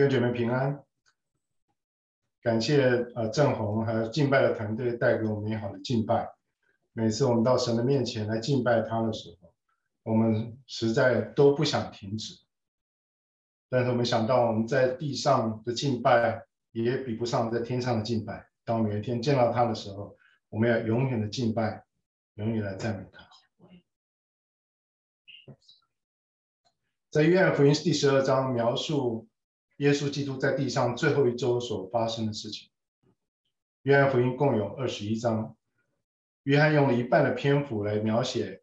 愿姐妹平安，感谢呃郑红还有敬拜的团队带给我们美好的敬拜。每次我们到神的面前来敬拜他的时候，我们实在都不想停止。但是我们想到我们在地上的敬拜也比不上在天上的敬拜。当我们有一天见到他的时候，我们要永远的敬拜，永远来赞美他。在约翰福音第十二章描述。耶稣基督在地上最后一周所发生的事情。约翰福音共有二十一章，约翰用了一半的篇幅来描写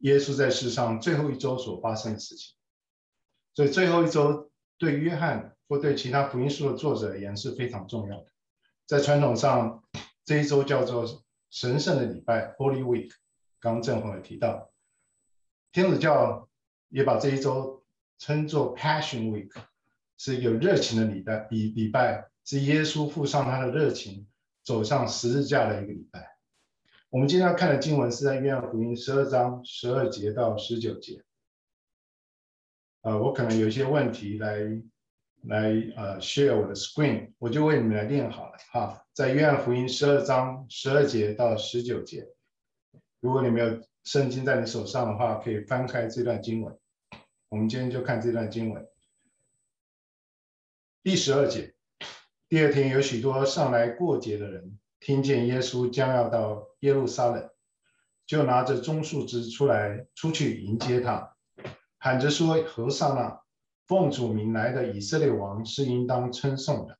耶稣在世上最后一周所发生的事情。所以最后一周对约翰或对其他福音书的作者而言是非常重要的。在传统上，这一周叫做神圣的礼拜 （Holy Week）。刚正红也提到，天主教也把这一周称作 Passion Week。是有热情的礼拜，礼礼拜是耶稣付上他的热情，走上十字架的一个礼拜。我们今天要看的经文是在约翰福音十二章十二节到十九节。呃，我可能有一些问题来来呃 share 我的 screen，我就为你们来念好了哈。在约翰福音十二章十二节到十九节，如果你没有圣经在你手上的话，可以翻开这段经文。我们今天就看这段经文。第十二节，第二天有许多上来过节的人，听见耶稣将要到耶路撒冷，就拿着棕树枝出来，出去迎接他，喊着说：“和散那，奉主名来的以色列王是应当称颂的。”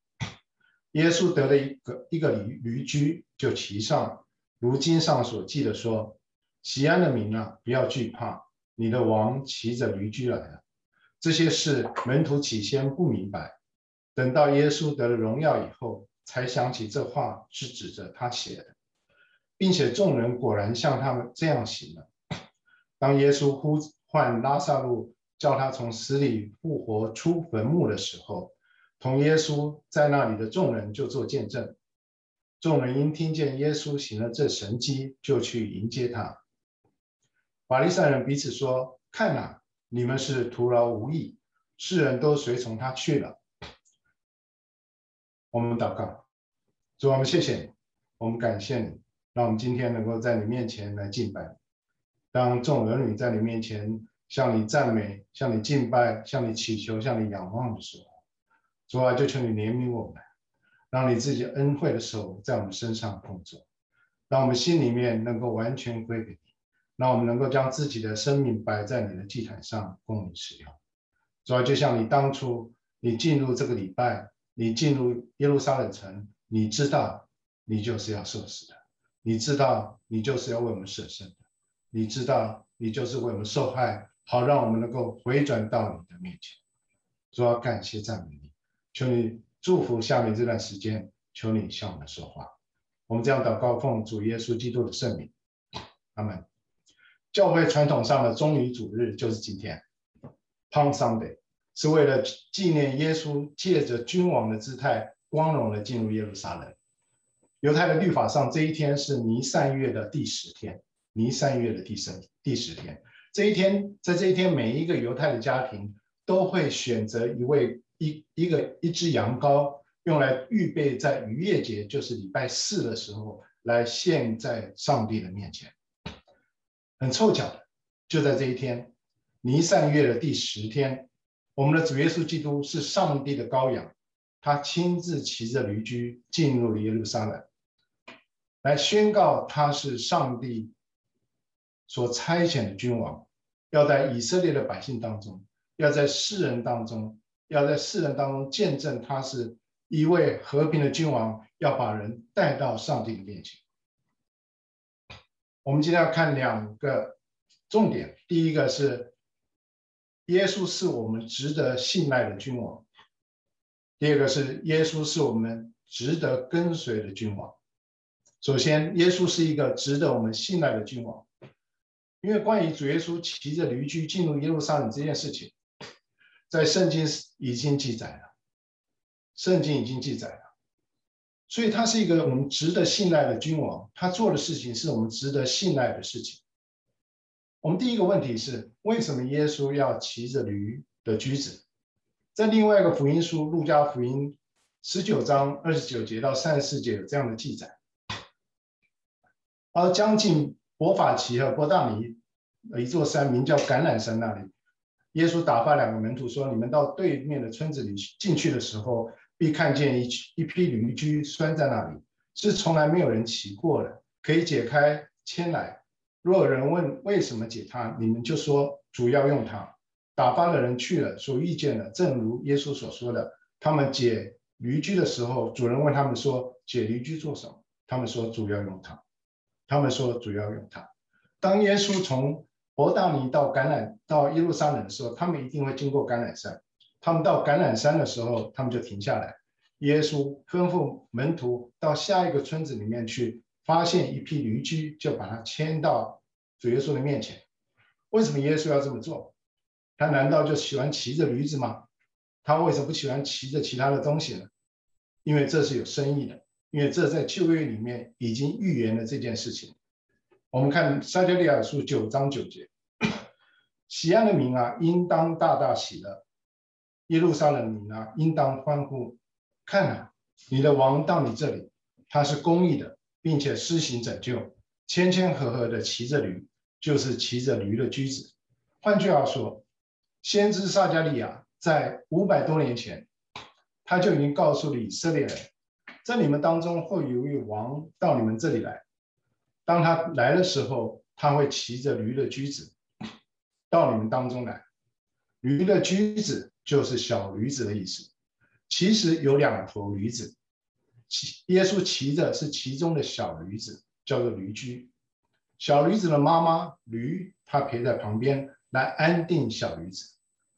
耶稣得了一个一个驴驴驹，就骑上，如经上所记的说：“西安的民啊，不要惧怕，你的王骑着驴驹来了。”这些事门徒起先不明白。等到耶稣得了荣耀以后，才想起这话是指着他写的，并且众人果然像他们这样行了。当耶稣呼唤拉撒路，叫他从死里复活出坟墓的时候，同耶稣在那里的众人就做见证。众人因听见耶稣行了这神迹，就去迎接他。法利赛人彼此说：“看哪，你们是徒劳无益，世人都随从他去了。”我们祷告，主，我们谢谢你，我们感谢你，让我们今天能够在你面前来敬拜。当众儿女在你面前向你赞美、向你敬拜、向你祈求、向你仰望的时候，主啊，就求你怜悯我们，让你自己恩惠的手在我们身上工作，让我们心里面能够完全归给你，让我们能够将自己的生命摆在你的祭坛上供你使用。主啊，就像你当初你进入这个礼拜。你进入耶路撒冷城，你知道你就是要受死的，你知道你就是要为我们舍身的，你知道你就是为我们受害，好让我们能够回转到你的面前。主要感谢赞美你，求你祝福下面这段时间，求你向我们说话。我们这样祷告，奉主耶稣基督的圣名，阿门。教会传统上的棕榈主日就是今天，Palm Sunday。是为了纪念耶稣借着君王的姿态，光荣的进入耶路撒冷。犹太的律法上，这一天是尼散月的第十天，尼散月的第十第十天。这一天，在这一天，每一个犹太的家庭都会选择一位一一个一只羊羔，用来预备在逾越节，就是礼拜四的时候，来献在上帝的面前。很凑巧的，就在这一天，尼散月的第十天。我们的主耶稣基督是上帝的羔羊，他亲自骑着驴驹进入了耶路撒冷，来宣告他是上帝所差遣的君王，要在以色列的百姓当中，要在世人当中，要在世人当中见证他是一位和平的君王，要把人带到上帝的面前。我们今天要看两个重点，第一个是。耶稣是我们值得信赖的君王。第二个是耶稣是我们值得跟随的君王。首先，耶稣是一个值得我们信赖的君王，因为关于主耶稣骑着驴驹进入耶路撒冷这件事情，在圣经已经记载了，圣经已经记载了，所以他是一个我们值得信赖的君王，他做的事情是我们值得信赖的事情。我们第一个问题是，为什么耶稣要骑着驴的驹子？在另外一个福音书《路加福音》十九章二十九节到三十四节有这样的记载。而将近伯法其和伯大尼一座山，名叫橄榄山那里，耶稣打发两个门徒说：“你们到对面的村子里进去的时候，必看见一一批驴驹拴在那里，是从来没有人骑过的，可以解开牵来。若有人问为什么解他，你们就说主要用它。打发的人去了，所遇见的正如耶稣所说的。他们解驴驹的时候，主人问他们说：解驴驹做什么？他们说主要用它。他们说主要用它。当耶稣从伯大尼到橄榄到耶路撒冷的时候，他们一定会经过橄榄山。他们到橄榄山的时候，他们就停下来。耶稣吩咐门徒到下一个村子里面去，发现一批驴驹，就把它牵到主耶稣的面前。为什么耶稣要这么做？他难道就喜欢骑着驴子吗？他为什么不喜欢骑着其他的东西呢？因为这是有深意的，因为这在旧约里面已经预言了这件事情。我们看撒迦利亚书九章九节，喜安的民啊，应当大大喜乐；耶路撒冷民啊，应当欢呼。看啊，你的王到你这里，他是公义的，并且施行拯救，谦谦和和的骑着驴，就是骑着驴的驹子。换句话说，先知撒迦利亚在五百多年前，他就已经告诉了以色列人，在你们当中会有一位王到你们这里来。当他来的时候，他会骑着驴的驹子到你们当中来。驴的驹子就是小驴子的意思。其实有两头驴子，耶稣骑着是其中的小驴子，叫做驴驹。小驴子的妈妈驴，他陪在旁边来安定小驴子。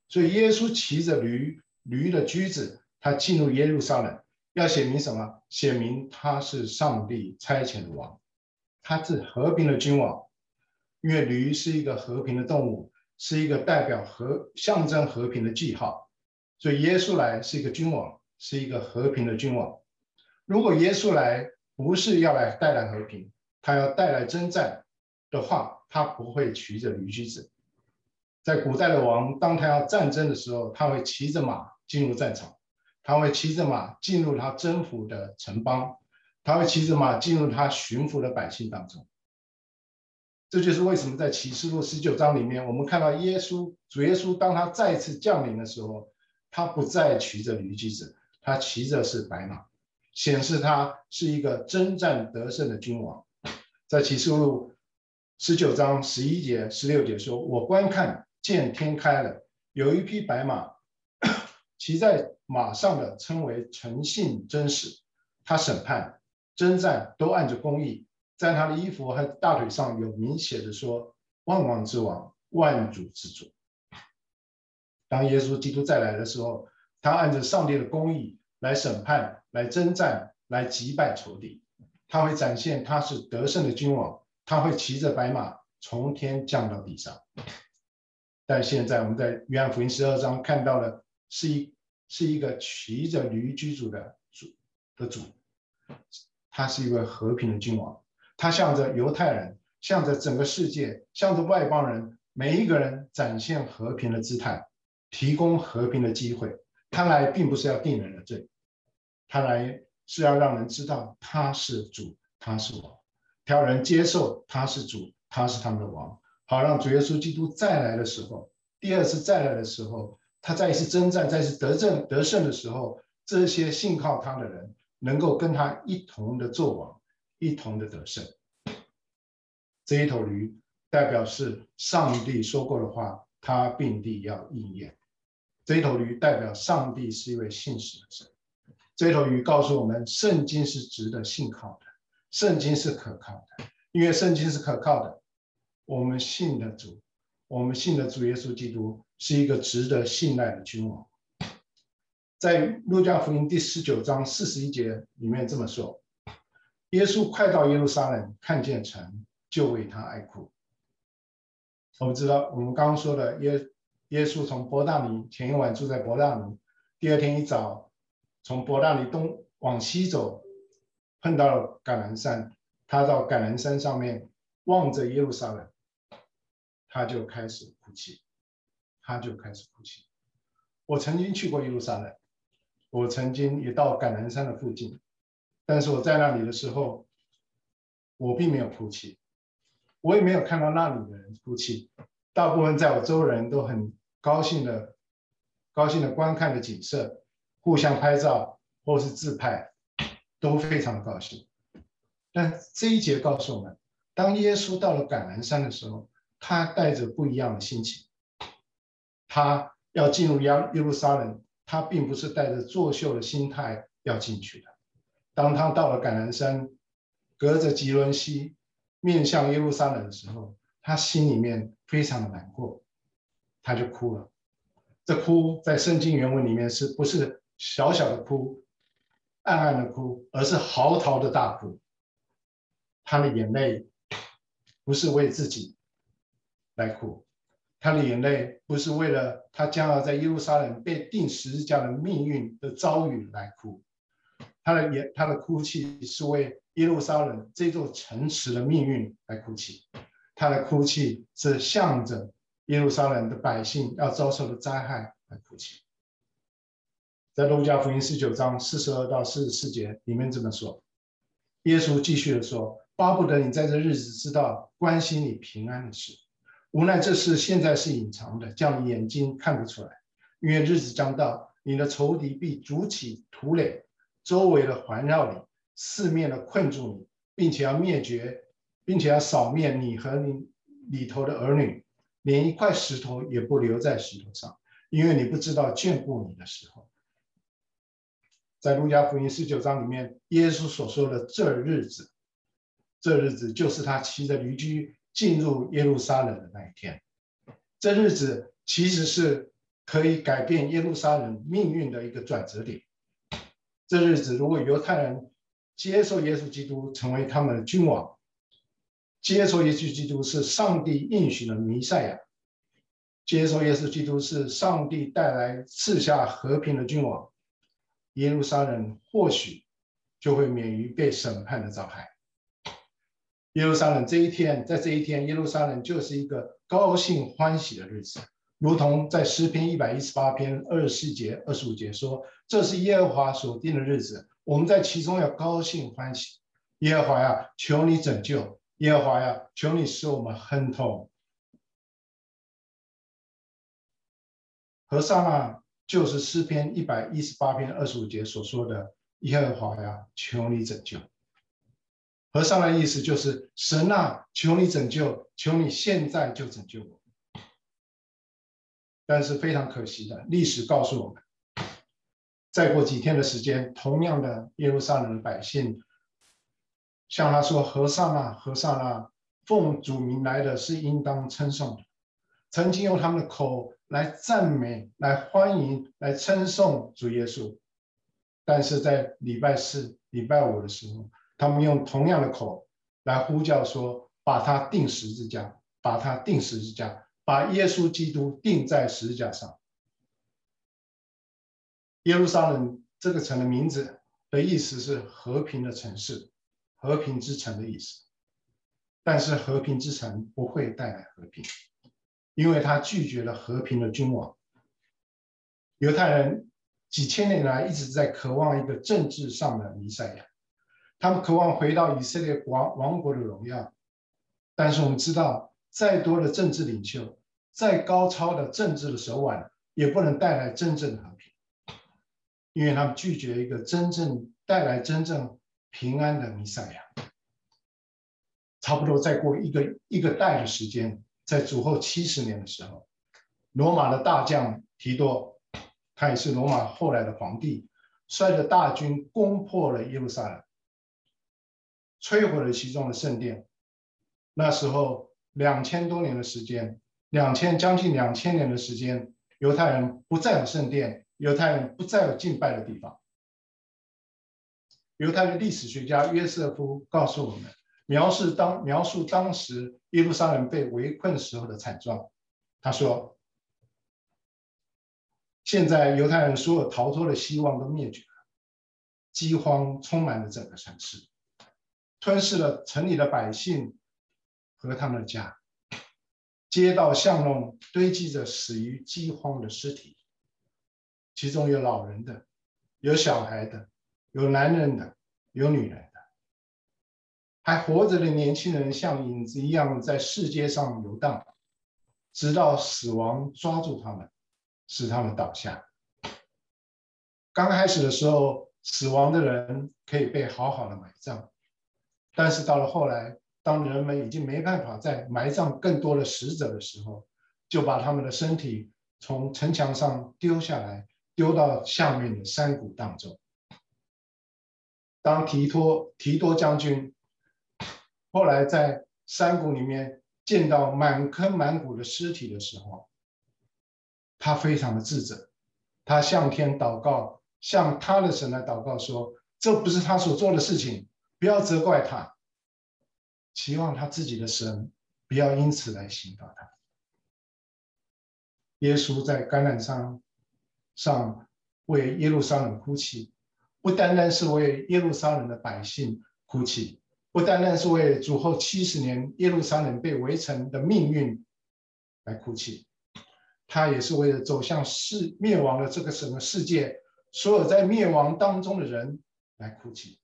所以耶稣骑着驴，驴的驹子，他进入耶路撒冷，要写明什么？写明他是上帝差遣的王。他是和平的君王，因为驴是一个和平的动物，是一个代表和象征和平的记号，所以耶稣来是一个君王，是一个和平的君王。如果耶稣来不是要来带来和平，他要带来征战的话，他不会骑着驴驹子。在古代的王，当他要战争的时候，他会骑着马进入战场，他会骑着马进入他征服的城邦。他会骑着马进入他驯服的百姓当中，这就是为什么在启示录十九章里面，我们看到耶稣主耶稣当他再次降临的时候，他不再骑着驴驹子，他骑着是白马，显示他是一个征战得胜的君王。在启示录十九章十一节、十六节说：“我观看，见天开了，有一匹白马，骑在马上的称为诚信真实，他审判。”征战都按着公义，在他的衣服和大腿上有明写的说：“万王之王，万主之主。”当耶稣基督再来的时候，他按着上帝的公义来审判、来征战、来击败仇敌。他会展现他是得胜的君王，他会骑着白马从天降到地上。但现在我们在约翰福音十二章看到的是一是一个骑着驴居住的主的主。他是一位和平的君王，他向着犹太人，向着整个世界，向着外邦人，每一个人展现和平的姿态，提供和平的机会。他来并不是要定人的罪，他来是要让人知道他是主，他是王，他要人接受他是主，他是他们的王，好让主耶稣基督再来的时候，第二次再来的时候，他再一次征战，再一次得胜得胜的时候，这些信靠他的人。能够跟他一同的做王，一同的得胜。这一头驴代表是上帝说过的话，他必定要应验。这一头驴代表上帝是一位信实的神。这头鱼告诉我们，圣经是值得信靠的，圣经是可靠的。因为圣经是可靠的，我们信的主，我们信的主耶稣基督是一个值得信赖的君王。在路加福音第十九章四十一节里面这么说：耶稣快到耶路撒冷，看见城，就为他哀哭。我们知道，我们刚刚说的耶耶稣从伯大尼前一晚住在伯大尼，第二天一早从伯大尼东往西走，碰到了橄榄山，他到橄榄山上面望着耶路撒冷，他就开始哭泣，他就开始哭泣。我曾经去过耶路撒冷，我曾经也到橄榄山的附近，但是我在那里的时候，我并没有哭泣，我也没有看到那里的人哭泣。大部分在我周围人都很高兴的，高兴的观看的景色，互相拍照或是自拍，都非常高兴。但这一节告诉我们，当耶稣到了橄榄山的时候，他带着不一样的心情，他。要进入耶耶路撒冷，他并不是带着作秀的心态要进去的。当他到了橄榄山，隔着汲沦溪，面向耶路撒冷的时候，他心里面非常的难过，他就哭了。这哭在圣经原文里面是不是小小的哭、暗暗的哭，而是嚎啕的大哭。他的眼泪不是为自己来哭。他的眼泪不是为了他将要在耶路撒冷被钉十字架的命运的遭遇来哭，他的眼，他的哭泣是为耶路撒冷这座城池的命运来哭泣，他的哭泣是向着耶路撒冷的百姓要遭受的灾害来哭泣。在路加福音十九章四十二到四十四节里面这么说，耶稣继续的说：“巴不得你在这日子知道关心你平安的事。”无奈这事现在是隐藏的，叫你眼睛看不出来。因为日子将到，你的仇敌必筑起土垒，周围的环绕你，四面的困住你，并且要灭绝，并且要扫灭你和你里头的儿女，连一块石头也不留在石头上，因为你不知道眷顾你的时候。在路加福音十九章里面，耶稣所说的这日子，这日子就是他骑着驴驹。进入耶路撒冷的那一天，这日子其实是可以改变耶路撒冷命运的一个转折点。这日子，如果犹太人接受耶稣基督成为他们的君王，接受耶稣基督是上帝应许的弥赛亚，接受耶稣基督是上帝带来赐下和平的君王，耶路撒冷或许就会免于被审判的遭害。耶路撒冷这一天，在这一天，耶路撒冷就是一个高兴欢喜的日子，如同在诗篇一百一十八篇二十四节、二十五节说：“这是耶和华所定的日子，我们在其中要高兴欢喜。”耶和华呀，求你拯救！耶和华呀，求你使我们亨通。和尚啊就是诗篇一百一十八篇二十五节所说的：“耶和华呀，求你拯救。”和尚的意思就是神啊，求你拯救，求你现在就拯救我。但是非常可惜的，历史告诉我们，再过几天的时间，同样的耶路撒冷的百姓向他说：“和尚啊，和尚啊，奉主名来的是应当称颂的。”曾经用他们的口来赞美、来欢迎、来称颂主耶稣，但是在礼拜四、礼拜五的时候。他们用同样的口来呼叫说：“把他钉十字架，把他钉十字架，把耶稣基督钉在十字架上。”耶路撒冷这个城的名字的意思是“和平的城市”，“和平之城”的意思。但是和平之城不会带来和平，因为他拒绝了和平的君王。犹太人几千年来一直在渴望一个政治上的弥赛亚。他们渴望回到以色列王王国的荣耀，但是我们知道，再多的政治领袖，再高超的政治的手腕，也不能带来真正的和平，因为他们拒绝一个真正带来真正平安的弥赛亚。差不多再过一个一个代的时间，在主后七十年的时候，罗马的大将提多，他也是罗马后来的皇帝，率着大军攻破了耶路撒冷。摧毁了其中的圣殿。那时候两千多年的时间，两千将近两千年的时间，犹太人不再有圣殿，犹太人不再有敬拜的地方。犹太的历史学家约瑟夫告诉我们，描述当描述当时耶路撒冷被围困时候的惨状。他说：“现在犹太人所有逃脱的希望都灭绝了，饥荒充满了整个城市。”吞噬了城里的百姓和他们的家，街道巷弄堆积着死于饥荒的尸体，其中有老人的，有小孩的，有男人的，有女人，还活着的年轻人像影子一样在世界上游荡，直到死亡抓住他们，使他们倒下。刚开始的时候，死亡的人可以被好好的埋葬，但是到了后来，当人们已经没办法再埋葬更多的死者的时候，就把他们的身体从城墙上丢下来，丢到下面的山谷当中。当提托提多将军后来在山谷里面见到满坑满谷的尸体的时候，他非常的自责，他向天祷告，向他的神来祷告说：“这不是他所做的事情，不要责怪他。”期望他自己的神不要因此来刑罚他。耶稣在橄榄山上为耶路撒冷哭泣，不单单是为耶路撒冷的百姓哭泣，不单单是为主后七十年耶路撒冷被围城的命运来哭泣，他也是为了走向世灭亡的这个整个世界，所有在灭亡当中的人来哭泣。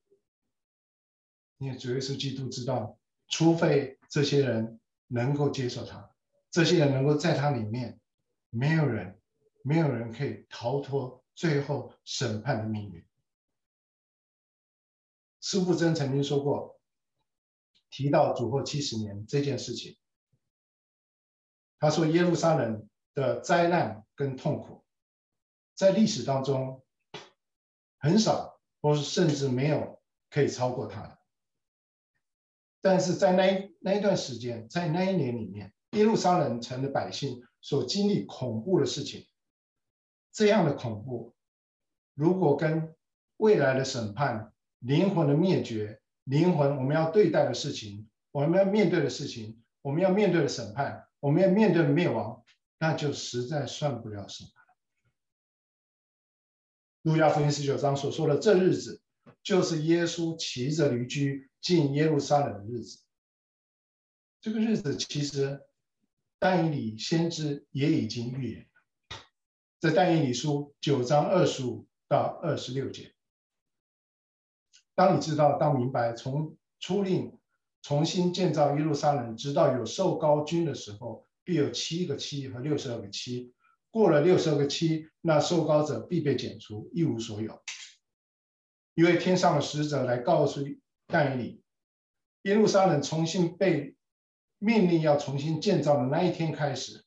因为主耶稣基督知道。除非这些人能够接受他，这些人能够在他里面，没有人，没有人可以逃脱最后审判的命运。司布真曾经说过，提到主后七十年这件事情，他说耶路撒冷的灾难跟痛苦，在历史当中很少，或是甚至没有可以超过他的。但是在那一那一段时间，在那一年里面，耶路撒冷城的百姓所经历恐怖的事情，这样的恐怖，如果跟未来的审判、灵魂的灭绝、灵魂我们要对待的事情、我们要面对的事情、我们要面对的审判、我们要面对的灭亡，那就实在算不了什么。路加福音十九章所说的这日子，就是耶稣骑着驴驹。进耶路撒冷的日子，这个日子其实但以理先知也已经预言了，在但以理书九章二十五到二十六节。当你知道、当明白，从出令重新建造耶路撒冷，直到有受膏君的时候，必有七个七和六十二个七。过了六十二个七，那受膏者必被剪除，一无所有。因为天上的使者来告诉。但以理，耶路撒冷重新被命令要重新建造的那一天开始，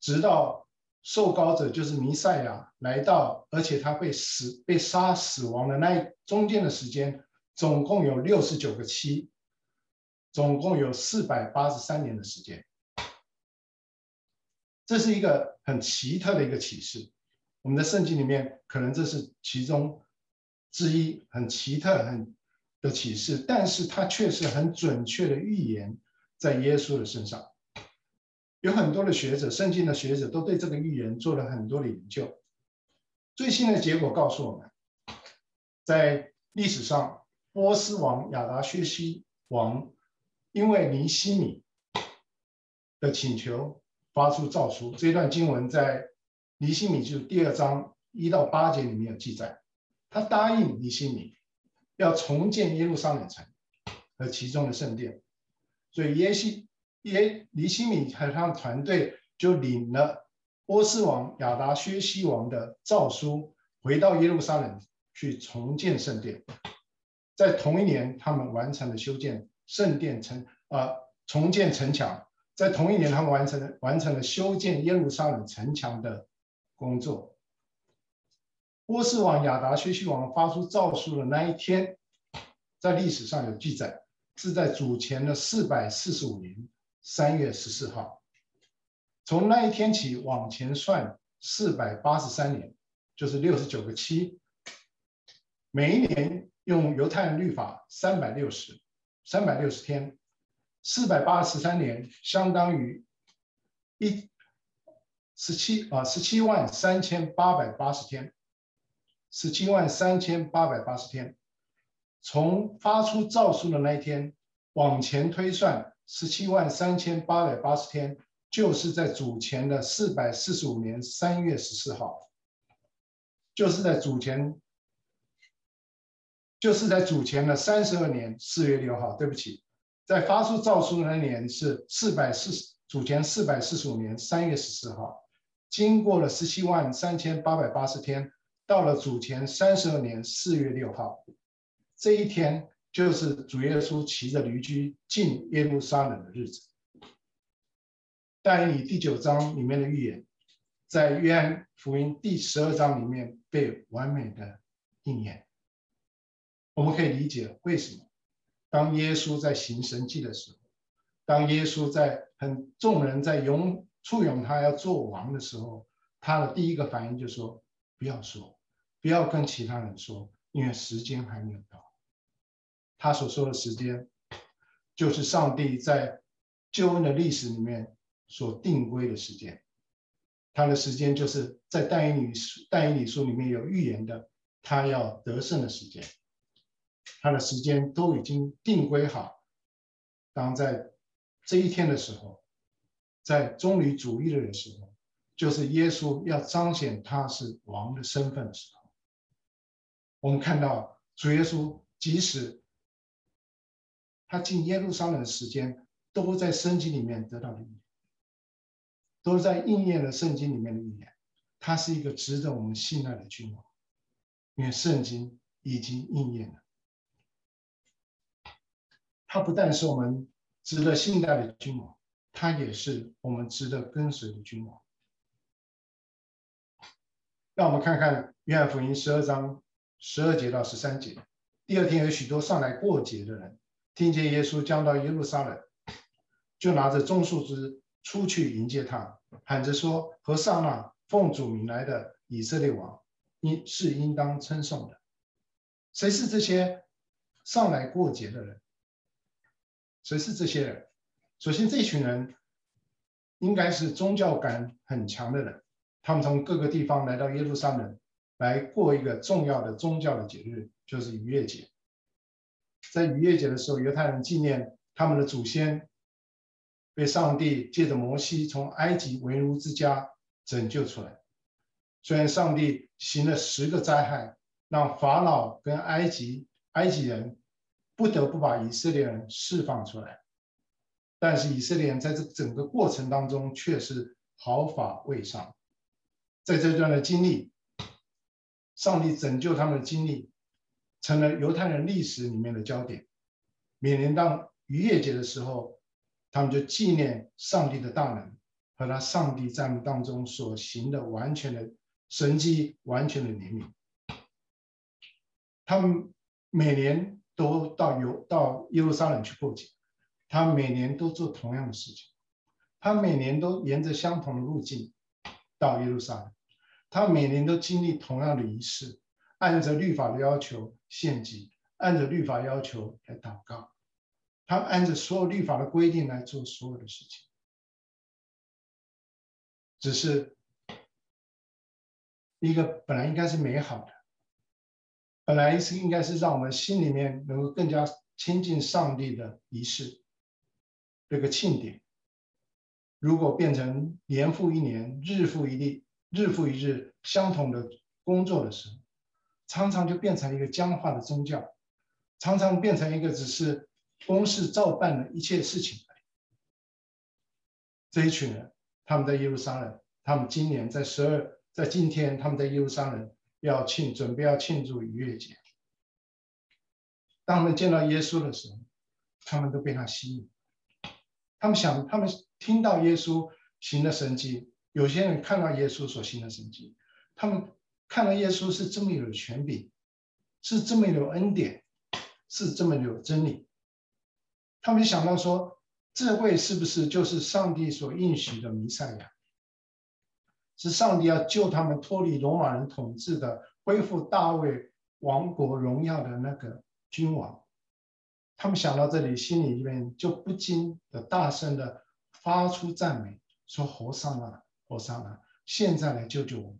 直到受膏者就是弥赛亚来到，而且他被死被杀死亡的那一中间的时间，总共有六十九个七，总共有四百八十三年的时间。这是一个很奇特的一个启示，我们的圣经里面可能这是其中之一，很奇特很。的启示，但是它却是很准确的预言在耶稣的身上。有很多的学者，圣经的学者都对这个预言做了很多的研究。最新的结果告诉我们，在历史上，波斯王亚达薛西王因为尼希米的请求发出诏书，这段经文在尼希米就是第二章一到八节里面有记载，他答应尼希米。要重建耶路撒冷城和其中的圣殿，所以耶西耶尼西米和他的团队就领了波斯王亚达薛西王的诏书，回到耶路撒冷去重建圣殿。在同一年，他们完成了修建圣殿城啊、呃，重建城墙。在同一年，他们完成了完成了修建耶路撒冷城墙的工作。波斯王亚达薛西王发出诏书的那一天，在历史上有记载，是在主前的四百四十五年三月十四号。从那一天起往前算四百八十三年，就是六十九个七。每一年用犹太人律法三百六十，三百六十天，四百八十三年相当于一十七啊十七万三千八百八十天。十七万三千八百八十天，从发出诏书的那一天往前推算，十七万三千八百八十天，就是在主前的四百四十五年三月十四号。就是在主前，就是在主前的三十二年四月六号。对不起，在发出诏书的那年是四百四十，主前四百四十五年三月十四号。经过了十七万三千八百八十天，到了主前三十二年四月六号，这一天就是主耶稣骑着驴驹进耶路撒冷的日子。但以第九章里面的预言，在约翰福音第十二章里面被完美的应验。我们可以理解为什么，当耶稣在行神迹的时候，当耶稣在很众人在拥。簇拥他要做王的时候，他的第一个反应就是说：“不要说，不要跟其他人说，因为时间还没有到。”他所说的时间，就是上帝在救恩的历史里面所定规的时间。他的时间就是在但以理书但以理书里面有预言的，他要得胜的时间。他的时间都已经定规好，当在这一天的时候。在棕榈主义日的时候，就是耶稣要彰显他是王的身份的时候。我们看到主耶稣，即使他进耶路撒冷的时间，都在圣经里面得到的预言，都在应验了圣经里面的预言。他是一个值得我们信赖的君王，因为圣经已经应验了。他不但是我们值得信赖的君王。他也是我们值得跟随的君王。让我们看看约翰福音十二章十二节到十三节。第二天有许多上来过节的人，听见耶稣将到耶路撒冷，就拿着棕树枝出去迎接他，喊着说：“和散那，奉主名来的以色列王，应是应当称颂的。”谁是这些上来过节的人？谁是这些人？首先，这群人应该是宗教感很强的人，他们从各个地方来到耶路撒冷，来过一个重要的宗教的节日，就是逾越节。在逾越节的时候，犹太人纪念他们的祖先被上帝借着摩西从埃及为奴之家拯救出来。虽然上帝行了十个灾害，让法老跟埃及埃及人不得不把以色列人释放出来。但是以色列人在这整个过程当中却是毫发未伤，在这段的经历，上帝拯救他们的经历，成了犹太人历史里面的焦点。每年到逾越节的时候，他们就纪念上帝的大能和他上帝在他们当中所行的完全的神迹、完全的怜悯。他们每年都到犹到耶路撒冷去过节。他每年都做同样的事情，他每年都沿着相同的路径到耶路撒冷，他每年都经历同样的仪式，按着律法的要求献祭，按着律法要求来祷告，他按着所有律法的规定来做所有的事情，只是一个本来应该是美好的，本来是应该是让我们心里面能够更加亲近上帝的仪式。这个庆典，如果变成年复一年、日复一日、日复一日相同的工作的时候，常常就变成一个僵化的宗教，常常变成一个只是公事照办的一切事情。这一群人，他们在耶路撒冷，他们今年在十二，在今天，他们在耶路撒冷要庆，准备要庆祝逾越节。当他们见到耶稣的时候，他们都被他吸引。他们想，他们听到耶稣行的神迹，有些人看到耶稣所行的神迹，他们看到耶稣是这么有权柄，是这么有恩典，是这么有真理。他们想到说，这位是不是就是上帝所应许的弥赛亚？是上帝要救他们脱离罗马人统治的，恢复大卫王国荣耀的那个君王。他们想到这里，心里面就不禁的大声的发出赞美，说：“和散那，和散那！现在来救救我们，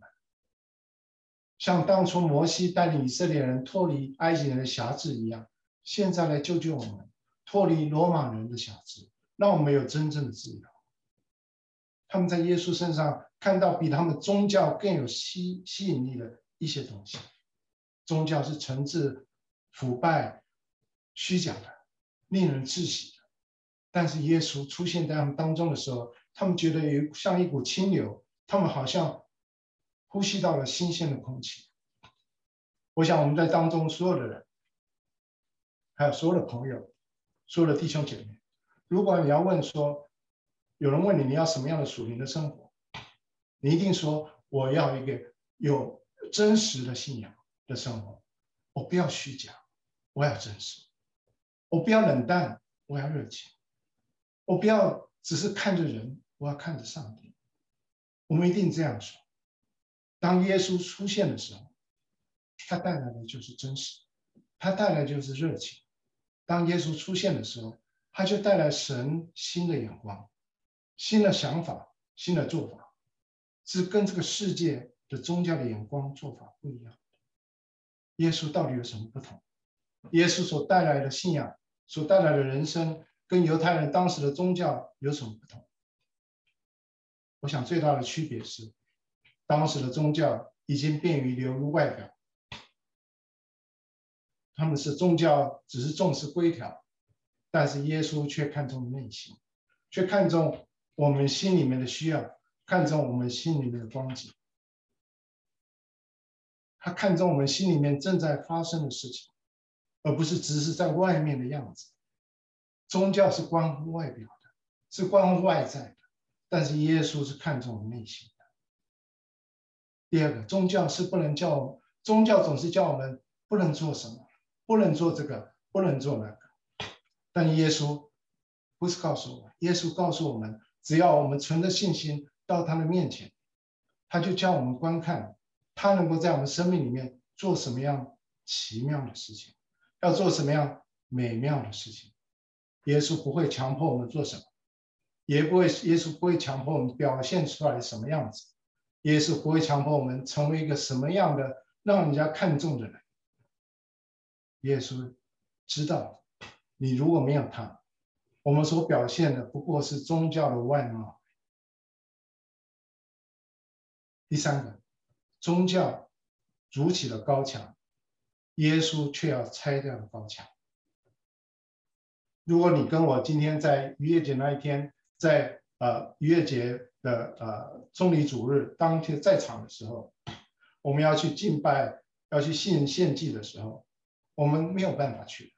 像当初摩西带领以色列人脱离埃及人的辖制一样，现在来救救我们，脱离罗马人的辖制，让我们有真正的自由。”他们在耶稣身上看到比他们宗教更有吸吸引力的一些东西。宗教是陈滞、腐败、虚假的，令人窒息的。但是耶稣出现在他们当中的时候，他们觉得有像一股清流，他们好像呼吸到了新鲜的空气。我想我们在当中所有的人，还有所有的朋友，所有的弟兄姐妹，如果你要问说，有人问你你要什么样的属灵的生活，你一定说我要一个有真实的信仰的生活，我不要虚假，我要真实，我不要冷淡，我要热情，我不要只是看着人，我要看着上帝。我们一定这样说。当耶稣出现的时候，他带来的就是真实，他带来就是热情。当耶稣出现的时候，他就带来神新的眼光、新的想法、新的做法，是跟这个世界的宗教的眼光做法不一样。耶稣到底有什么不同？耶稣所带来的信仰，所带来的人生，跟犹太人当时的宗教有什么不同？我想最大的区别是，当时的宗教已经便于流入外表。他们是宗教，只是重视规条，但是耶稣却看重内心，却看重我们心里面的需要，看重我们心里面的光景。他看重我们心里面正在发生的事情，而不是只是在外面的样子。宗教是关乎外表的，是关乎外在的，但是耶稣是看重内心。第二个，宗教是不能叫，宗教总是叫我们不能做什么。不能做这个，不能做那个，但耶稣不是告诉我们，耶稣告诉我们，只要我们存着信心到他的面前，他就叫我们观看，他能够在我们生命里面做什么样奇妙的事情，要做什么样美妙的事情。耶稣不会强迫我们做什么，也不会，耶稣不会强迫我们表现出来什么样子，耶稣不会强迫我们成为一个什么样的让人家看重的人。耶稣知道，你如果没有他，我们所表现的不过是宗教的外貌。第三个，宗教筑起了高墙，耶稣却要拆掉了高墙。如果你跟我今天在逾越节那一天，在呃逾越节的呃棕榈主日当天在场的时候，我们要去敬拜，要去献献祭的时候。我们没有办法去。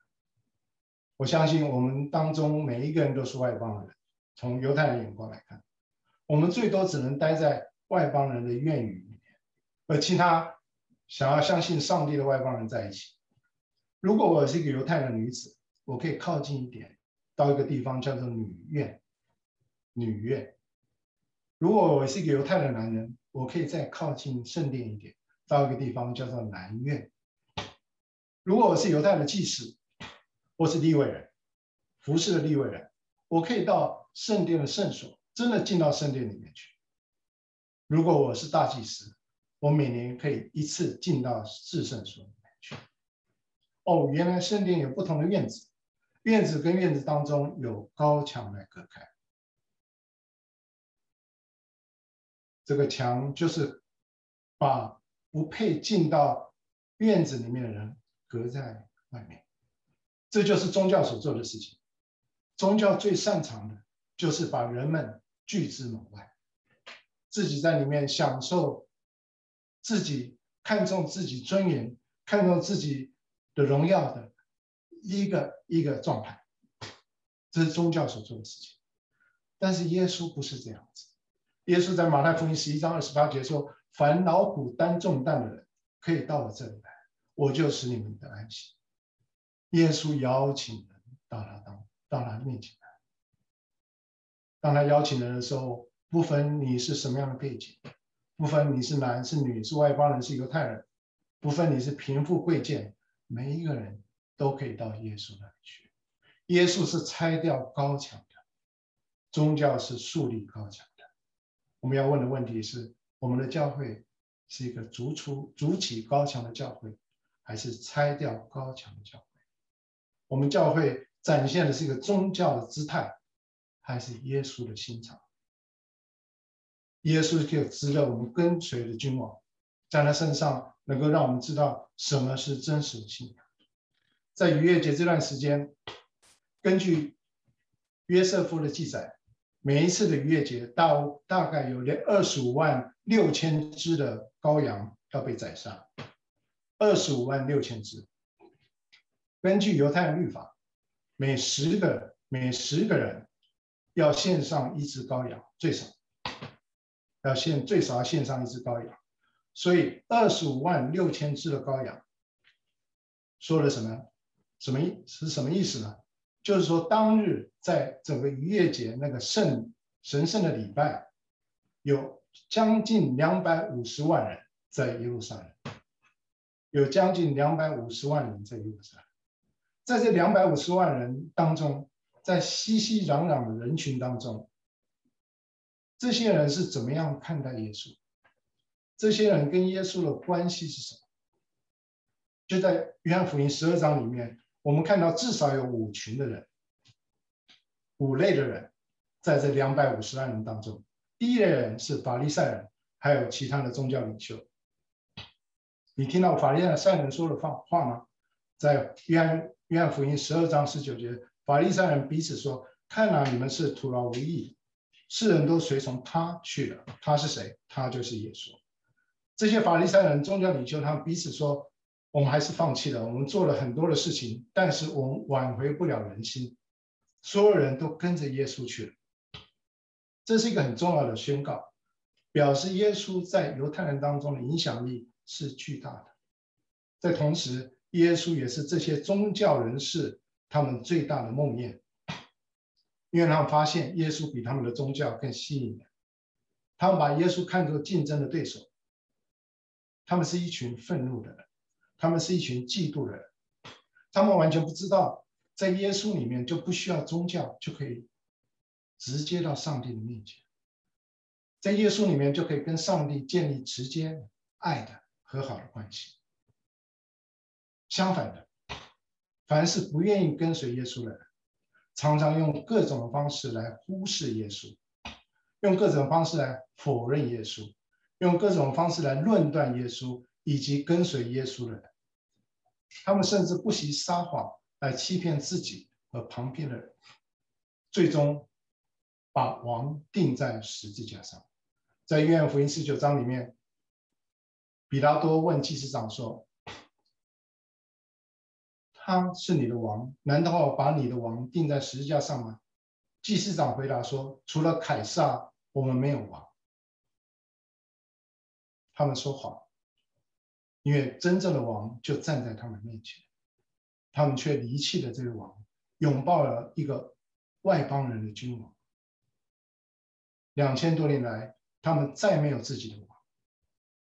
我相信我们当中每一个人都是外邦人。从犹太人眼光来看，我们最多只能待在外邦人的院宇里面，和其他想要相信上帝的外邦人在一起。如果我是一个犹太的女子，我可以靠近一点，到一个地方叫做女院。女院。如果我是一个犹太的男人，我可以再靠近圣殿一点，到一个地方叫做男院。如果我是犹太的祭司，我是利未人，服侍的利未人，我可以到圣殿的圣所，真的进到圣殿里面去。如果我是大祭司，我每年可以一次进到至圣所里面去。哦，原来圣殿有不同的院子，院子跟院子当中有高墙来隔开。这个墙就是把不配进到院子里面的人。隔在外面，这就是宗教所做的事情。宗教最擅长的就是把人们拒之门外，自己在里面享受自己看重自己尊严、看重自己的荣耀的一个一个状态。这是宗教所做的事情。但是耶稣不是这样子。耶稣在马太福音十一章二十八节说：“凡劳苦担重担的人，可以到我这里来。”我就使你们得安息。耶稣邀请人到他当到他面前来。当他邀请人的时候，不分你是什么样的背景，不分你是男是女，是外邦人是犹太人，不分你是贫富贵贱，每一个人都可以到耶稣那里去。耶稣是拆掉高墙的，宗教是树立高墙。我们要问的问题是：我们的教会是一个筑出筑起高墙的教会，还是拆掉高墙的教会？我们教会展现的是一个宗教的姿态，还是耶稣的心肠？耶稣就值得我们跟随的君王，在他身上能够让我们知道什么是真实的信仰。在逾越节这段时间，根据约瑟夫的记载，每一次的逾越节到大概有二十五万六千只的羔羊要被宰杀，二十五万六千只。根据犹太人律法，每十个每十个人要献上一只羔羊，最少要献最少要献上一只羔羊，所以二十五万六千只的羔羊，说了什么？什么意是什么意思呢？就是说，当日在整个逾越节那个圣神圣的礼拜，有将近两百五十万人在耶路撒冷，有将近两百五十万人在耶路撒冷。在这两百五十万人当中，在熙熙攘攘的人群当中，这些人是怎么样看待耶稣？这些人跟耶稣的关系是什么？就在约翰福音十二章里面。我们看到至少有五群的人，五类的人，在这两百五十万人当中，第一类人是法利赛人，还有其他的宗教领袖。你听到法利赛人说的话话吗？在约翰约翰福音十二章十九节，法利赛人彼此说：“看哪，你们是徒劳无益，世人都随从他去了。他是谁？他就是耶稣。”这些法利赛人宗教领袖，他们彼此说。我们还是放弃了。我们做了很多的事情，但是我们挽回不了人心。所有人都跟着耶稣去了，这是一个很重要的宣告，表示耶稣在犹太人当中的影响力是巨大的。在同时，耶稣也是这些宗教人士他们最大的梦魇，因为他们发现耶稣比他们的宗教更吸引人。他们把耶稣看作竞争的对手，他们是一群愤怒的人。他们是一群嫉妒的人，他们完全不知道，在耶稣里面就不需要宗教，就可以直接到上帝的面前，在耶稣里面就可以跟上帝建立直接爱的和好的关系。相反的，凡是不愿意跟随耶稣的人，常常用各种方式来忽视耶稣，用各种方式来否认耶稣，用各种方式来论断耶稣。以及跟随耶稣的人，他们甚至不惜撒谎来欺骗自己和旁边的人，最终把王钉在十字架上。在约翰福音十九章里面，彼拉多问祭司长说：“他是你的王，难道我把你的王钉在十字架上吗？”祭司长回答说：“除了凯撒，我们没有王。”他们说谎。因为真正的王就站在他们面前，他们却离弃了这个王，拥抱了一个外邦人的君王。两千多年来，他们再没有自己的王，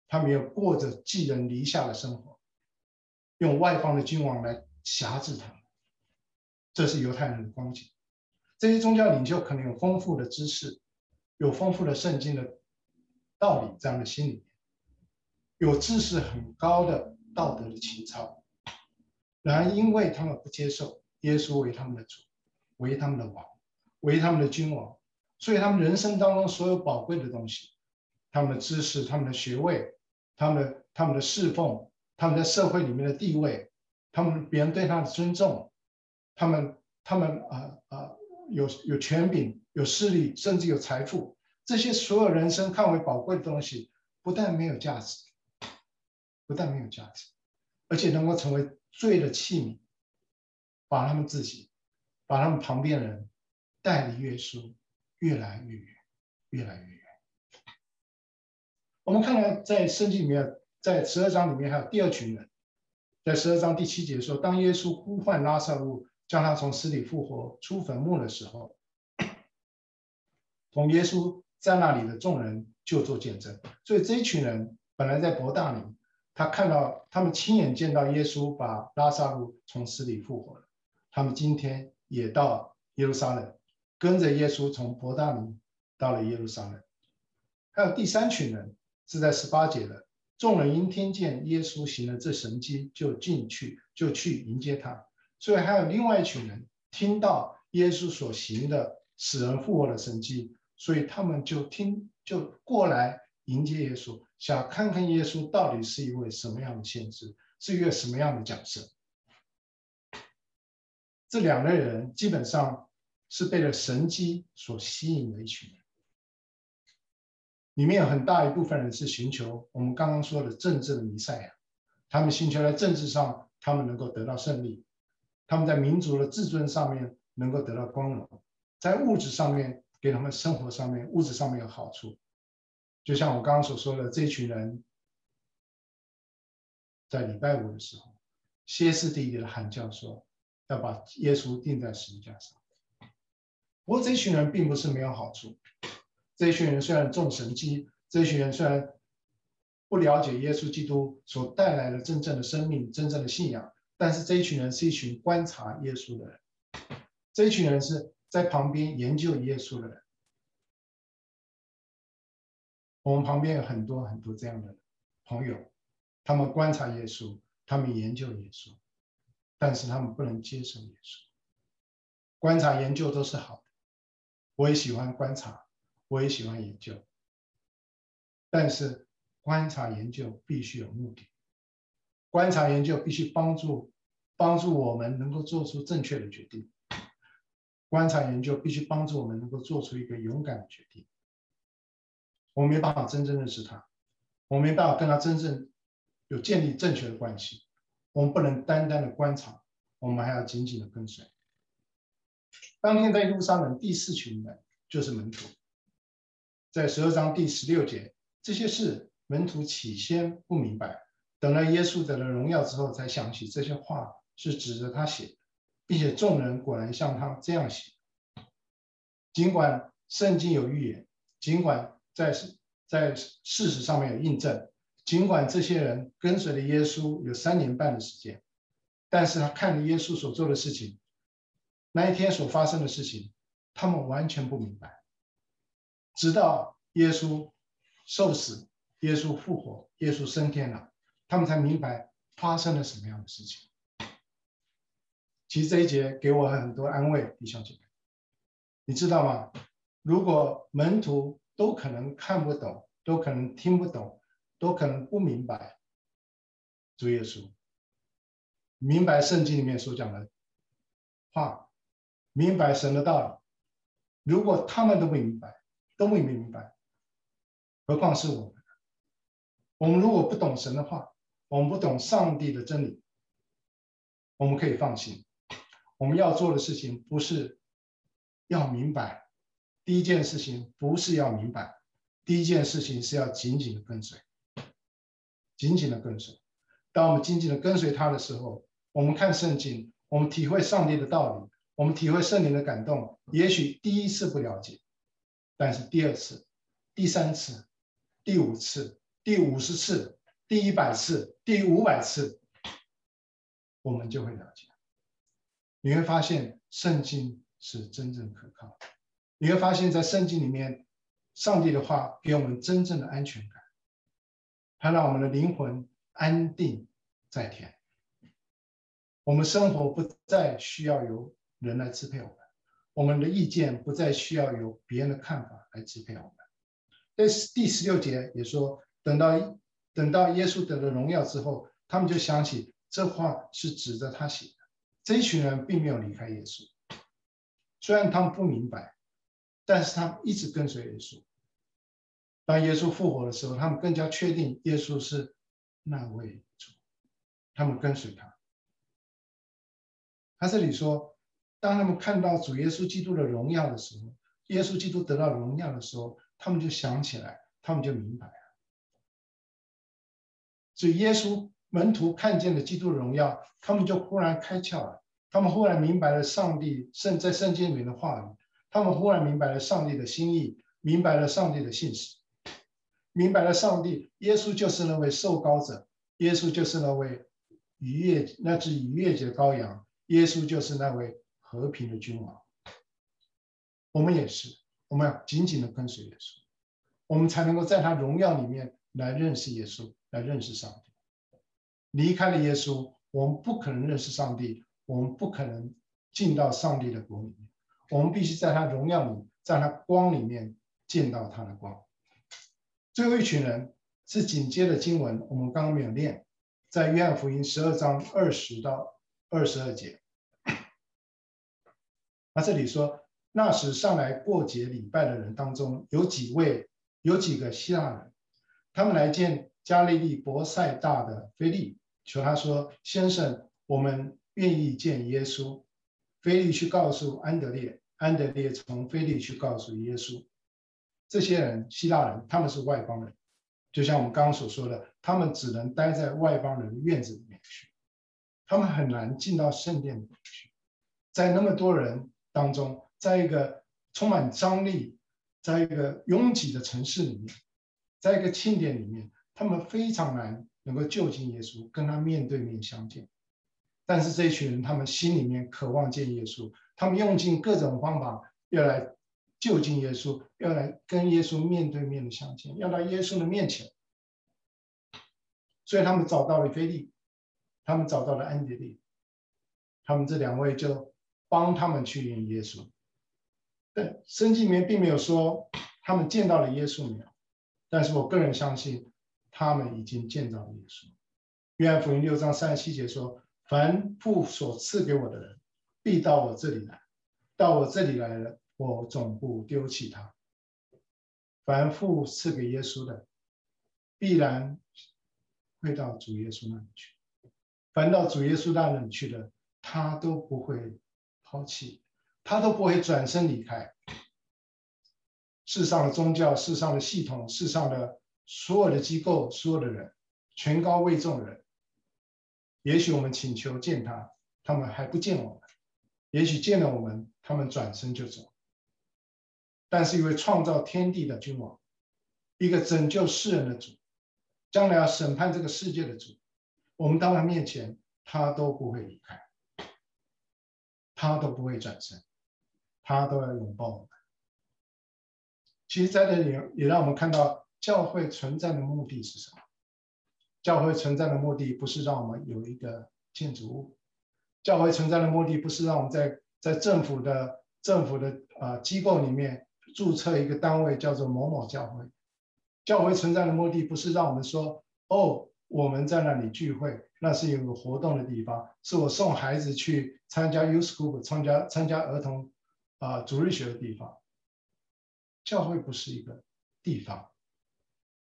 他们又过着寄人篱下的生活，用外邦的君王来挟制他们。这是犹太人的光景。这些宗教领袖可能有丰富的知识，有丰富的圣经的道理，这样的心理。有知识很高的道德的情操，然而因为他们不接受耶稣为他们的主，为他们的王，为他们的君王，所以他们人生当中所有宝贵的东西，他们的知识、他们的学位、他们的他们的侍奉、他们在社会里面的地位、他们别人对他的尊重、他们他们啊啊有有权柄、有势力，甚至有财富，这些所有人生看为宝贵的东西，不但没有价值。不但没有价值，而且能够成为罪的器皿，把他们自己，把他们旁边的人带离耶稣越来越远，越来越远。我们看到在圣经里面，在十二章里面还有第二群人，在十二章第七节说，当耶稣呼唤拉撒路，将他从死里复活出坟墓的时候，同耶稣在那里的众人就做见证。所以这一群人本来在伯大尼。他看到，他们亲眼见到耶稣把拉撒路从死里复活了。他们今天也到耶路撒冷，跟着耶稣从伯大尼到了耶路撒冷。还有第三群人是在十八节的，众人因听见耶稣行了这神迹，就进去，就去迎接他。所以还有另外一群人听到耶稣所行的使人复活的神迹，所以他们就听，就过来迎接耶稣，想看看耶稣到底是一位什么样的先知，是一个什么样的角色。这两类人基本上是被了神迹所吸引的一群人，里面有很大一部分人是寻求我们刚刚说的政治的弥赛亚，他们寻求在政治上他们能够得到胜利，他们在民族的自尊上面能够得到光荣，在物质上面给他们生活上面物质上面有好处，就像我刚刚所说的这群人，在礼拜五的时候歇斯底里的喊叫说。要把耶稣钉在十字架上。不过这群人并不是没有好处。这群人虽然重神迹，这群人虽然不了解耶稣基督所带来的真正的生命、真正的信仰，但是这一群人是一群观察耶稣的人。这一群人是在旁边研究耶稣的人。我们旁边有很多很多这样的朋友，他们观察耶稣，他们研究耶稣。但是他们不能接受耶稣。观察研究都是好的，我也喜欢观察，我也喜欢研究。但是观察研究必须有目的，观察研究必须帮助帮助我们能够做出正确的决定。观察研究必须帮助我们能够做出一个勇敢的决定。我没办法真正认识他，我没办法跟他真正有建立正确的关系。我们不能单单的观察，我们还要紧紧的跟随。当天在路上的第四群人就是门徒，在十二章第十六节，这些事门徒起先不明白，等了耶稣得了荣耀之后，才想起这些话是指着他写的，并且众人果然像他这样写。尽管圣经有预言，尽管在在事实上面有印证。尽管这些人跟随了耶稣有三年半的时间，但是他看了耶稣所做的事情，那一天所发生的事情，他们完全不明白。直到耶稣受死、耶稣复活、耶稣升天了，他们才明白发生了什么样的事情。其实这一节给我很多安慰，弟兄姐妹，你知道吗？如果门徒都可能看不懂，都可能听不懂。都可能不明白主耶稣，明白圣经里面所讲的话，明白神的道理。如果他们都不明白，都不明白，何况是我们？我们如果不懂神的话，我们不懂上帝的真理，我们可以放心。我们要做的事情不是要明白，第一件事情不是要明白，第一件事情是要紧紧的跟随。紧紧的跟随。当我们紧紧的跟随他的时候，我们看圣经，我们体会上帝的道理，我们体会圣灵的感动。也许第一次不了解，但是第二次、第三次、第五次、第五十次、第一百次、第五百次，我们就会了解。你会发现圣经是真正可靠的。你会发现在圣经里面，上帝的话给我们真正的安全感。它让我们的灵魂安定在天，我们生活不再需要由人来支配我们，我们的意见不再需要由别人的看法来支配我们。在第十六节也说，等到等到耶稣得了荣耀之后，他们就想起这话是指着他写的。这一群人并没有离开耶稣，虽然他们不明白，但是他们一直跟随耶稣。当耶稣复活的时候，他们更加确定耶稣是那位主，他们跟随他。他这里说，当他们看到主耶稣基督的荣耀的时候，耶稣基督得到荣耀的时候，他们就想起来，他们就明白了。所以耶稣门徒看见了基督的荣耀，他们就忽然开窍了，他们忽然明白了上帝圣在圣经里面的话语，他们忽然明白了上帝的心意，明白了上帝的信实。明白了，上帝耶稣就是那位受膏者，耶稣就是那位逾越那只逾越节的羔羊，耶稣就是那位和平的君王。我们也是，我们要紧紧的跟随耶稣，我们才能够在他荣耀里面来认识耶稣，来认识上帝。离开了耶稣，我们不可能认识上帝，我们不可能进到上帝的国里面。我们必须在他荣耀里，在他光里面见到他的光。最后一群人是紧接着经文，我们刚刚没有念，在约翰福音十二章二十到二十二节。那这里说，那时上来过节礼拜的人当中，有几位，有几个希腊人，他们来见加利利伯赛大的腓利，求他说：“先生，我们愿意见耶稣。”腓利去告诉安德烈，安德烈从腓利去告诉耶稣。这些人，希腊人，他们是外邦人，就像我们刚刚所说的，他们只能待在外邦人的院子里面去，他们很难进到圣殿里面去。在那么多人当中，在一个充满张力，在一个拥挤的城市里面，在一个庆典里面，他们非常难能够就近耶稣，跟他面对面相见。但是这一群人，他们心里面渴望见耶稣，他们用尽各种方法要来就近耶稣，要来跟耶稣面对面的相见，要到耶稣的面前。所以他们找到了菲利，他们找到了安德烈，他们这两位就帮他们去引耶稣。但，圣经里面并没有说他们见到了耶稣没有，但是我个人相信他们已经见到了耶稣。约翰福音六章三十七节说。凡父所赐给我的人，必到我这里来；到我这里来了，我总不丢弃他。凡父赐给耶稣的，必然会到主耶稣那里去；凡到主耶稣那里去的，他都不会抛弃，他都不会转身离开。世上的宗教、世上的系统、世上的所有的机构、所有的人，权高位重的人。也许我们请求见他，他们还不见我；也许见了我们，他们转身就走。但是，一位创造天地的君王，一个拯救世人的主，将来要审判这个世界的主，我们到他面前，他都不会离开，他都不会转身，他都要拥抱我们。其实，在这里也让我们看到教会存在的目的是什么？教会存在的目的不是让我们有一个建筑物，教会存在的目的不是让我们在在政府的政府的啊、呃、机构里面注册一个单位叫做某某教会，教会存在的目的不是让我们说哦，我们在那里聚会，那是有个活动的地方，是我送孩子去参加 youschool 参加参加儿童啊、呃、主日学的地方。教会不是一个地方，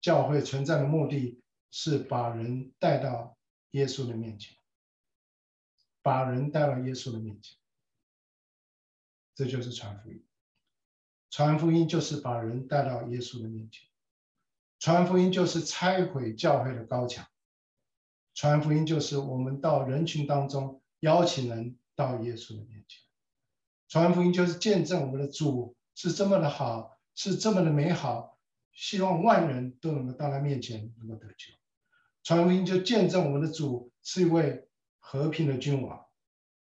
教会存在的目的。是把人带到耶稣的面前，把人带到耶稣的面前，这就是传福音。传福音就是把人带到耶稣的面前，传福音就是拆毁教会的高墙，传福音就是我们到人群当中邀请人到耶稣的面前，传福音就是见证我们的主是这么的好，是这么的美好，希望万人都能够到他面前能够得救。传福音就见证我们的主是一位和平的君王，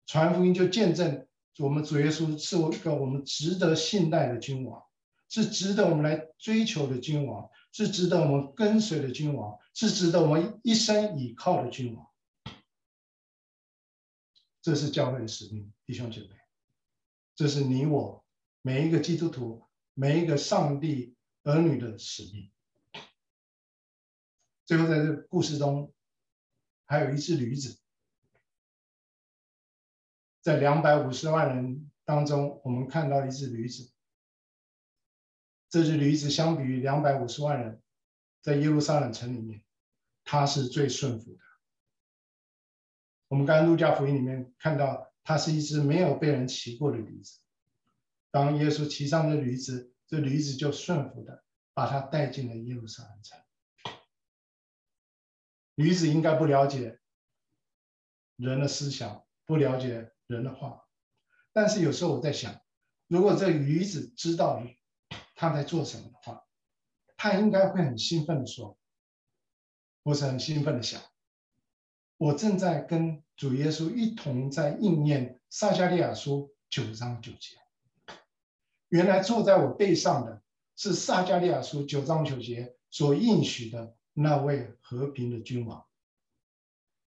传福音就见证我们主耶稣是一个我们值得信赖的君王，是值得我们来追求的君王，是值得我们跟随的君王，是值得我们一生倚靠的君王。这是教会的使命，弟兄姐妹，这是你我每一个基督徒、每一个上帝儿女的使命。最后，在这个故事中，还有一只驴子，在两百五十万人当中，我们看到一只驴子。这只驴子相比于两百五十万人，在耶路撒冷城里面，它是最顺服的。我们刚才路加福音里面看到，它是一只没有被人骑过的驴子。当耶稣骑上这驴子，这驴子就顺服的把它带进了耶路撒冷城。驴子应该不了解人的思想，不了解人的话，但是有时候我在想，如果这驴子知道他在做什么的话，他应该会很兴奋的说，或是很兴奋的想，我正在跟主耶稣一同在应验撒迦利亚书九章九节。原来坐在我背上的是撒迦利亚书九章九节所应许的。那位和平的君王，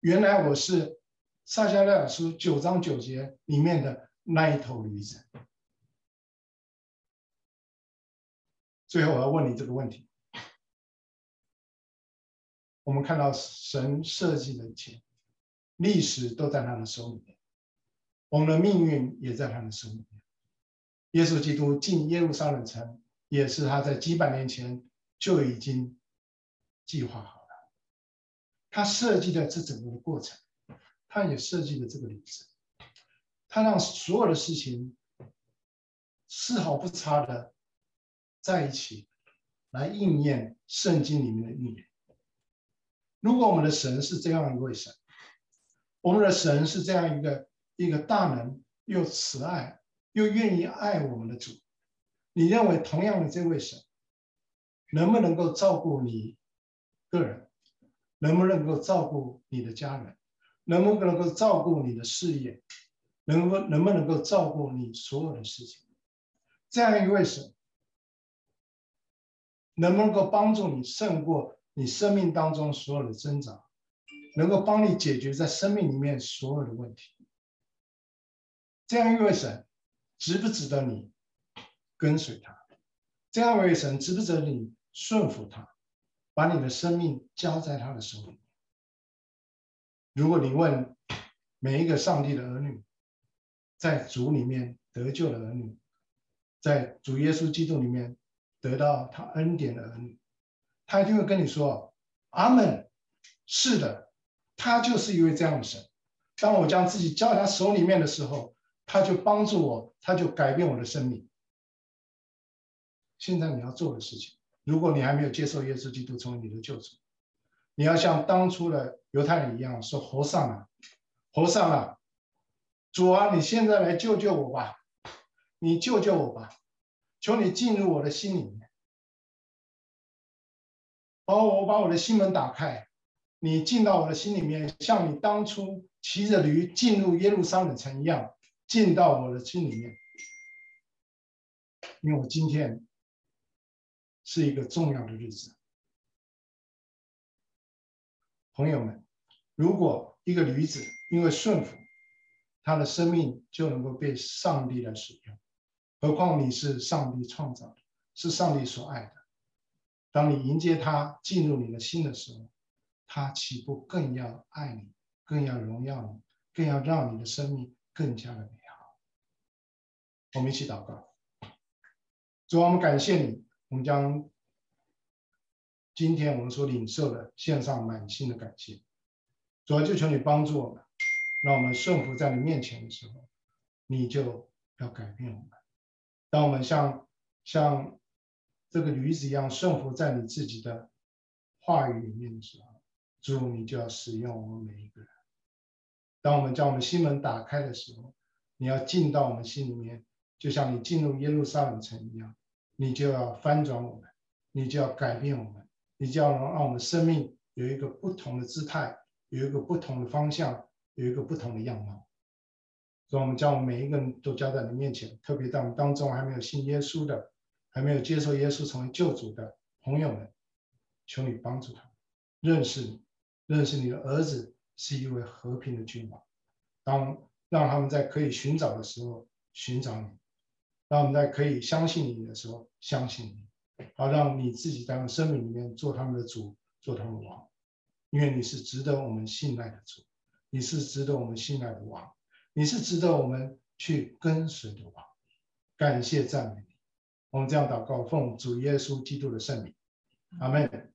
原来我是撒迦利亚书九章九节里面的那一头驴子。最后我要问你这个问题：我们看到神设计的一切，历史都在他的手里面，我们的命运也在他的手里面。耶稣基督进耶路撒冷城，也是他在几百年前就已经计划好了。他设计的这整个的过程，他也设计了这个历史，他让所有的事情丝毫不差的在一起，来应验圣经里面的预言。如果我们的神是这样一位神，我们的神是这样一个一个大能又慈爱又愿意爱我们的主，你认为同样的这位神能不能够照顾你个人？能不能够照顾你的家人？能不能够照顾你的事业？能不能不能够照顾你所有的事情？这样一位神能不能够帮助你胜过？你生命当中所有的挣扎，能够帮你解决在生命里面所有的问题。这样一位神，值不值得你跟随他？这样一位神，值不值得你顺服他？把你的生命交在他的手里。如果你问每一个上帝的儿女，在主里面得救的儿女，在主耶稣基督里面得到他恩典的儿女。他一定会跟你说：“阿门，是的，他就是一位这样的神。当我将自己交在他手里面的时候，他就帮助我，他就改变我的生命。现在你要做的事情，如果你还没有接受耶稣基督成为你的救主，你要像当初的犹太人一样说：‘和散那，和散那，主啊，你现在来救救我吧，你救救我吧，求你进入我的心里面。’”哦，我把我的心门打开，你进到我的心里面，像你当初骑着驴进入耶路撒冷城一样，进到我的心里面。因为我今天是一个重要的日子，朋友们，如果一个驴子因为顺服，她的生命就能够被上帝来使用，何况你是上帝创造的，是上帝所爱的。当你迎接他进入你的心的时候，他岂不更要爱你，更要荣耀你，更要让你的生命更加的美好？我们一起祷告。主啊，我们感谢你，我们将今天我们所领受的献上满心的感谢。主啊，就求你帮助我们，让我们顺服在你面前的时候，你就要改变我们。当我们像像。这个驴子一样顺服在你自己的话语里面的时候，主你就要使用我们每一个人。当我们将我们心门打开的时候，你要进到我们心里面，就像你进入耶路撒冷城一样，你就要翻转我们，你就要改变我们，你就要让我们生命有一个不同的姿态，有一个不同的方向，有一个不同的样貌。所以，我们将我们每一个人都交在你面前，特别在我们当中还没有信耶稣的。还没有接受耶稣成为救主的朋友们，求你帮助他认识你，认识你的儿子是一位和平的君王。当让他们在可以寻找的时候寻找你，让我们在可以相信你的时候相信你，好让你自己在生命里面做他们的主，做他们的王，因为你是值得我们信赖的主，你是值得我们信赖的王，你是值得我们去跟随的王。感谢赞美你。我们这样祷告，奉主耶稣基督的圣名，阿门。